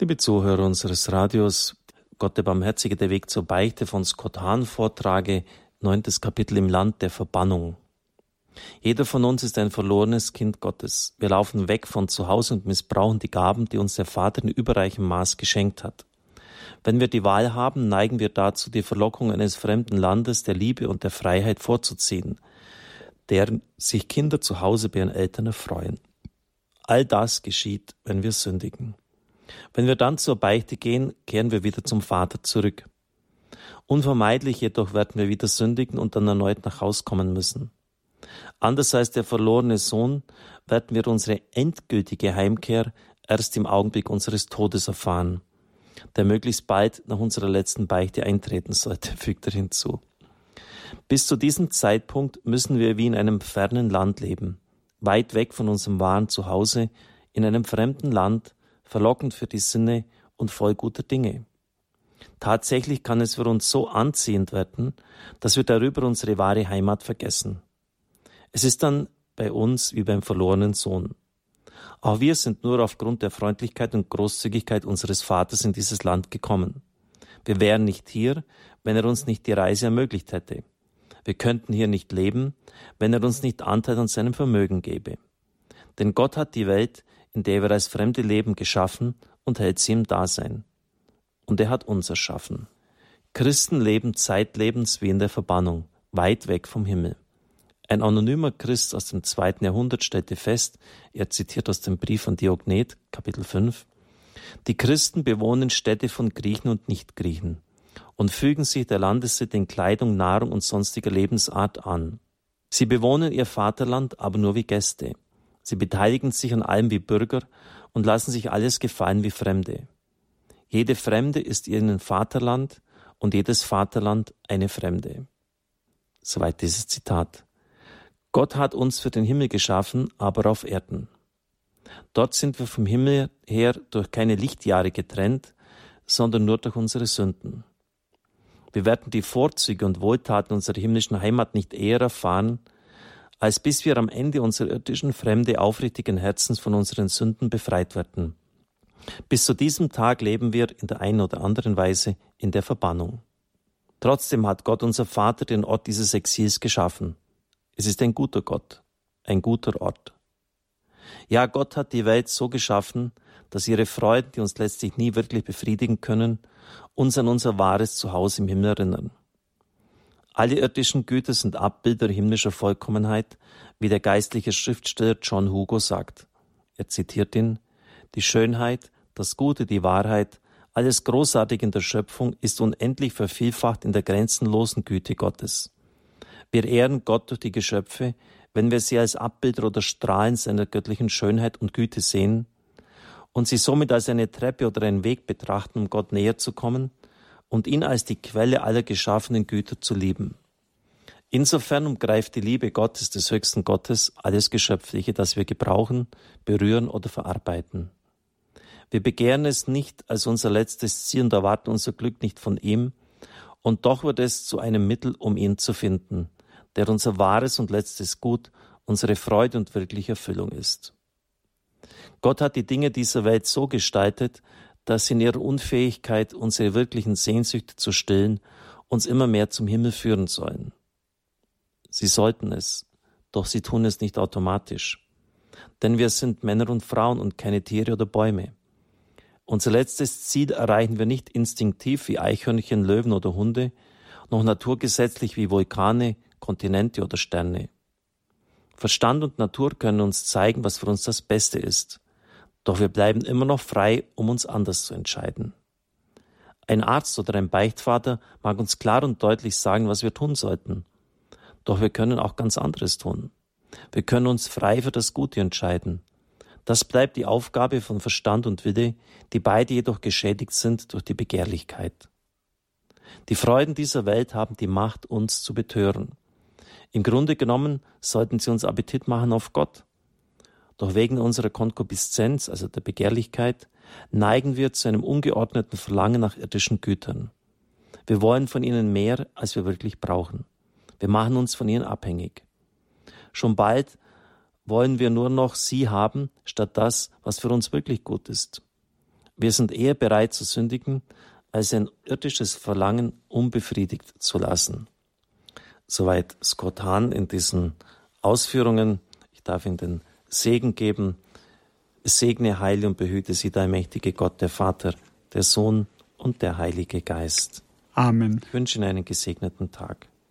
Liebe Zuhörer unseres Radios, Gott der Barmherzige, der Weg zur Beichte von Scott Hahn vortrage, neuntes Kapitel im Land der Verbannung. Jeder von uns ist ein verlorenes Kind Gottes. Wir laufen weg von zu Hause und missbrauchen die Gaben, die uns der Vater in überreichem Maß geschenkt hat. Wenn wir die Wahl haben, neigen wir dazu, die Verlockung eines fremden Landes, der Liebe und der Freiheit vorzuziehen, deren sich Kinder zu Hause bei ihren Eltern erfreuen. All das geschieht, wenn wir sündigen. Wenn wir dann zur Beichte gehen, kehren wir wieder zum Vater zurück. Unvermeidlich jedoch werden wir wieder sündigen und dann erneut nach Haus kommen müssen. Anders als der verlorene Sohn werden wir unsere endgültige Heimkehr erst im Augenblick unseres Todes erfahren, der möglichst bald nach unserer letzten Beichte eintreten sollte, fügt er hinzu. Bis zu diesem Zeitpunkt müssen wir wie in einem fernen Land leben, weit weg von unserem wahren Zuhause, in einem fremden Land, verlockend für die Sinne und voll guter Dinge. Tatsächlich kann es für uns so anziehend werden, dass wir darüber unsere wahre Heimat vergessen. Es ist dann bei uns wie beim verlorenen Sohn. Auch wir sind nur aufgrund der Freundlichkeit und Großzügigkeit unseres Vaters in dieses Land gekommen. Wir wären nicht hier, wenn er uns nicht die Reise ermöglicht hätte. Wir könnten hier nicht leben, wenn er uns nicht Anteil an seinem Vermögen gäbe. Denn Gott hat die Welt in der wir als Fremde leben, geschaffen und hält sie im Dasein. Und er hat uns erschaffen. Christen leben zeitlebens wie in der Verbannung, weit weg vom Himmel. Ein anonymer Christ aus dem zweiten Jahrhundert stellte fest, er zitiert aus dem Brief von Diognet, Kapitel 5, die Christen bewohnen Städte von Griechen und Nichtgriechen und fügen sich der Landessitte in Kleidung, Nahrung und sonstiger Lebensart an. Sie bewohnen ihr Vaterland aber nur wie Gäste. Sie beteiligen sich an allem wie Bürger und lassen sich alles gefallen wie Fremde. Jede Fremde ist ihnen Vaterland und jedes Vaterland eine Fremde. Soweit dieses Zitat. Gott hat uns für den Himmel geschaffen, aber auf Erden. Dort sind wir vom Himmel her durch keine Lichtjahre getrennt, sondern nur durch unsere Sünden. Wir werden die Vorzüge und Wohltaten unserer himmlischen Heimat nicht eher erfahren, als bis wir am Ende unserer irdischen Fremde aufrichtigen Herzens von unseren Sünden befreit werden. Bis zu diesem Tag leben wir in der einen oder anderen Weise in der Verbannung. Trotzdem hat Gott unser Vater den Ort dieses Exils geschaffen. Es ist ein guter Gott, ein guter Ort. Ja, Gott hat die Welt so geschaffen, dass ihre Freuden, die uns letztlich nie wirklich befriedigen können, uns an unser wahres Zuhause im Himmel erinnern. Alle irdischen Güter sind Abbilder himmlischer Vollkommenheit, wie der geistliche Schriftsteller John Hugo sagt. Er zitiert ihn, die Schönheit, das Gute, die Wahrheit, alles Großartige in der Schöpfung ist unendlich vervielfacht in der grenzenlosen Güte Gottes. Wir ehren Gott durch die Geschöpfe, wenn wir sie als Abbilder oder Strahlen seiner göttlichen Schönheit und Güte sehen und sie somit als eine Treppe oder einen Weg betrachten, um Gott näher zu kommen, und ihn als die Quelle aller geschaffenen Güter zu lieben. Insofern umgreift die Liebe Gottes, des höchsten Gottes, alles Geschöpfliche, das wir gebrauchen, berühren oder verarbeiten. Wir begehren es nicht als unser letztes Ziel und erwarten unser Glück nicht von ihm, und doch wird es zu einem Mittel, um ihn zu finden, der unser wahres und letztes Gut, unsere Freude und wirkliche Erfüllung ist. Gott hat die Dinge dieser Welt so gestaltet, dass sie in ihrer Unfähigkeit, unsere wirklichen Sehnsüchte zu stillen, uns immer mehr zum Himmel führen sollen. Sie sollten es, doch sie tun es nicht automatisch. Denn wir sind Männer und Frauen und keine Tiere oder Bäume. Unser letztes Ziel erreichen wir nicht instinktiv wie Eichhörnchen, Löwen oder Hunde, noch naturgesetzlich wie Vulkane, Kontinente oder Sterne. Verstand und Natur können uns zeigen, was für uns das Beste ist. Doch wir bleiben immer noch frei, um uns anders zu entscheiden. Ein Arzt oder ein Beichtvater mag uns klar und deutlich sagen, was wir tun sollten. Doch wir können auch ganz anderes tun. Wir können uns frei für das Gute entscheiden. Das bleibt die Aufgabe von Verstand und Wille, die beide jedoch geschädigt sind durch die Begehrlichkeit. Die Freuden dieser Welt haben die Macht, uns zu betören. Im Grunde genommen sollten sie uns Appetit machen auf Gott. Doch wegen unserer Konkupiszenz, also der Begehrlichkeit, neigen wir zu einem ungeordneten Verlangen nach irdischen Gütern. Wir wollen von ihnen mehr, als wir wirklich brauchen. Wir machen uns von ihnen abhängig. Schon bald wollen wir nur noch sie haben, statt das, was für uns wirklich gut ist. Wir sind eher bereit zu sündigen, als ein irdisches Verlangen unbefriedigt zu lassen. Soweit Scott Hahn in diesen Ausführungen. Ich darf Ihnen den Segen geben. Segne, heile und behüte Sie, der mächtige Gott, der Vater, der Sohn und der Heilige Geist. Amen. Ich wünsche Ihnen einen gesegneten Tag.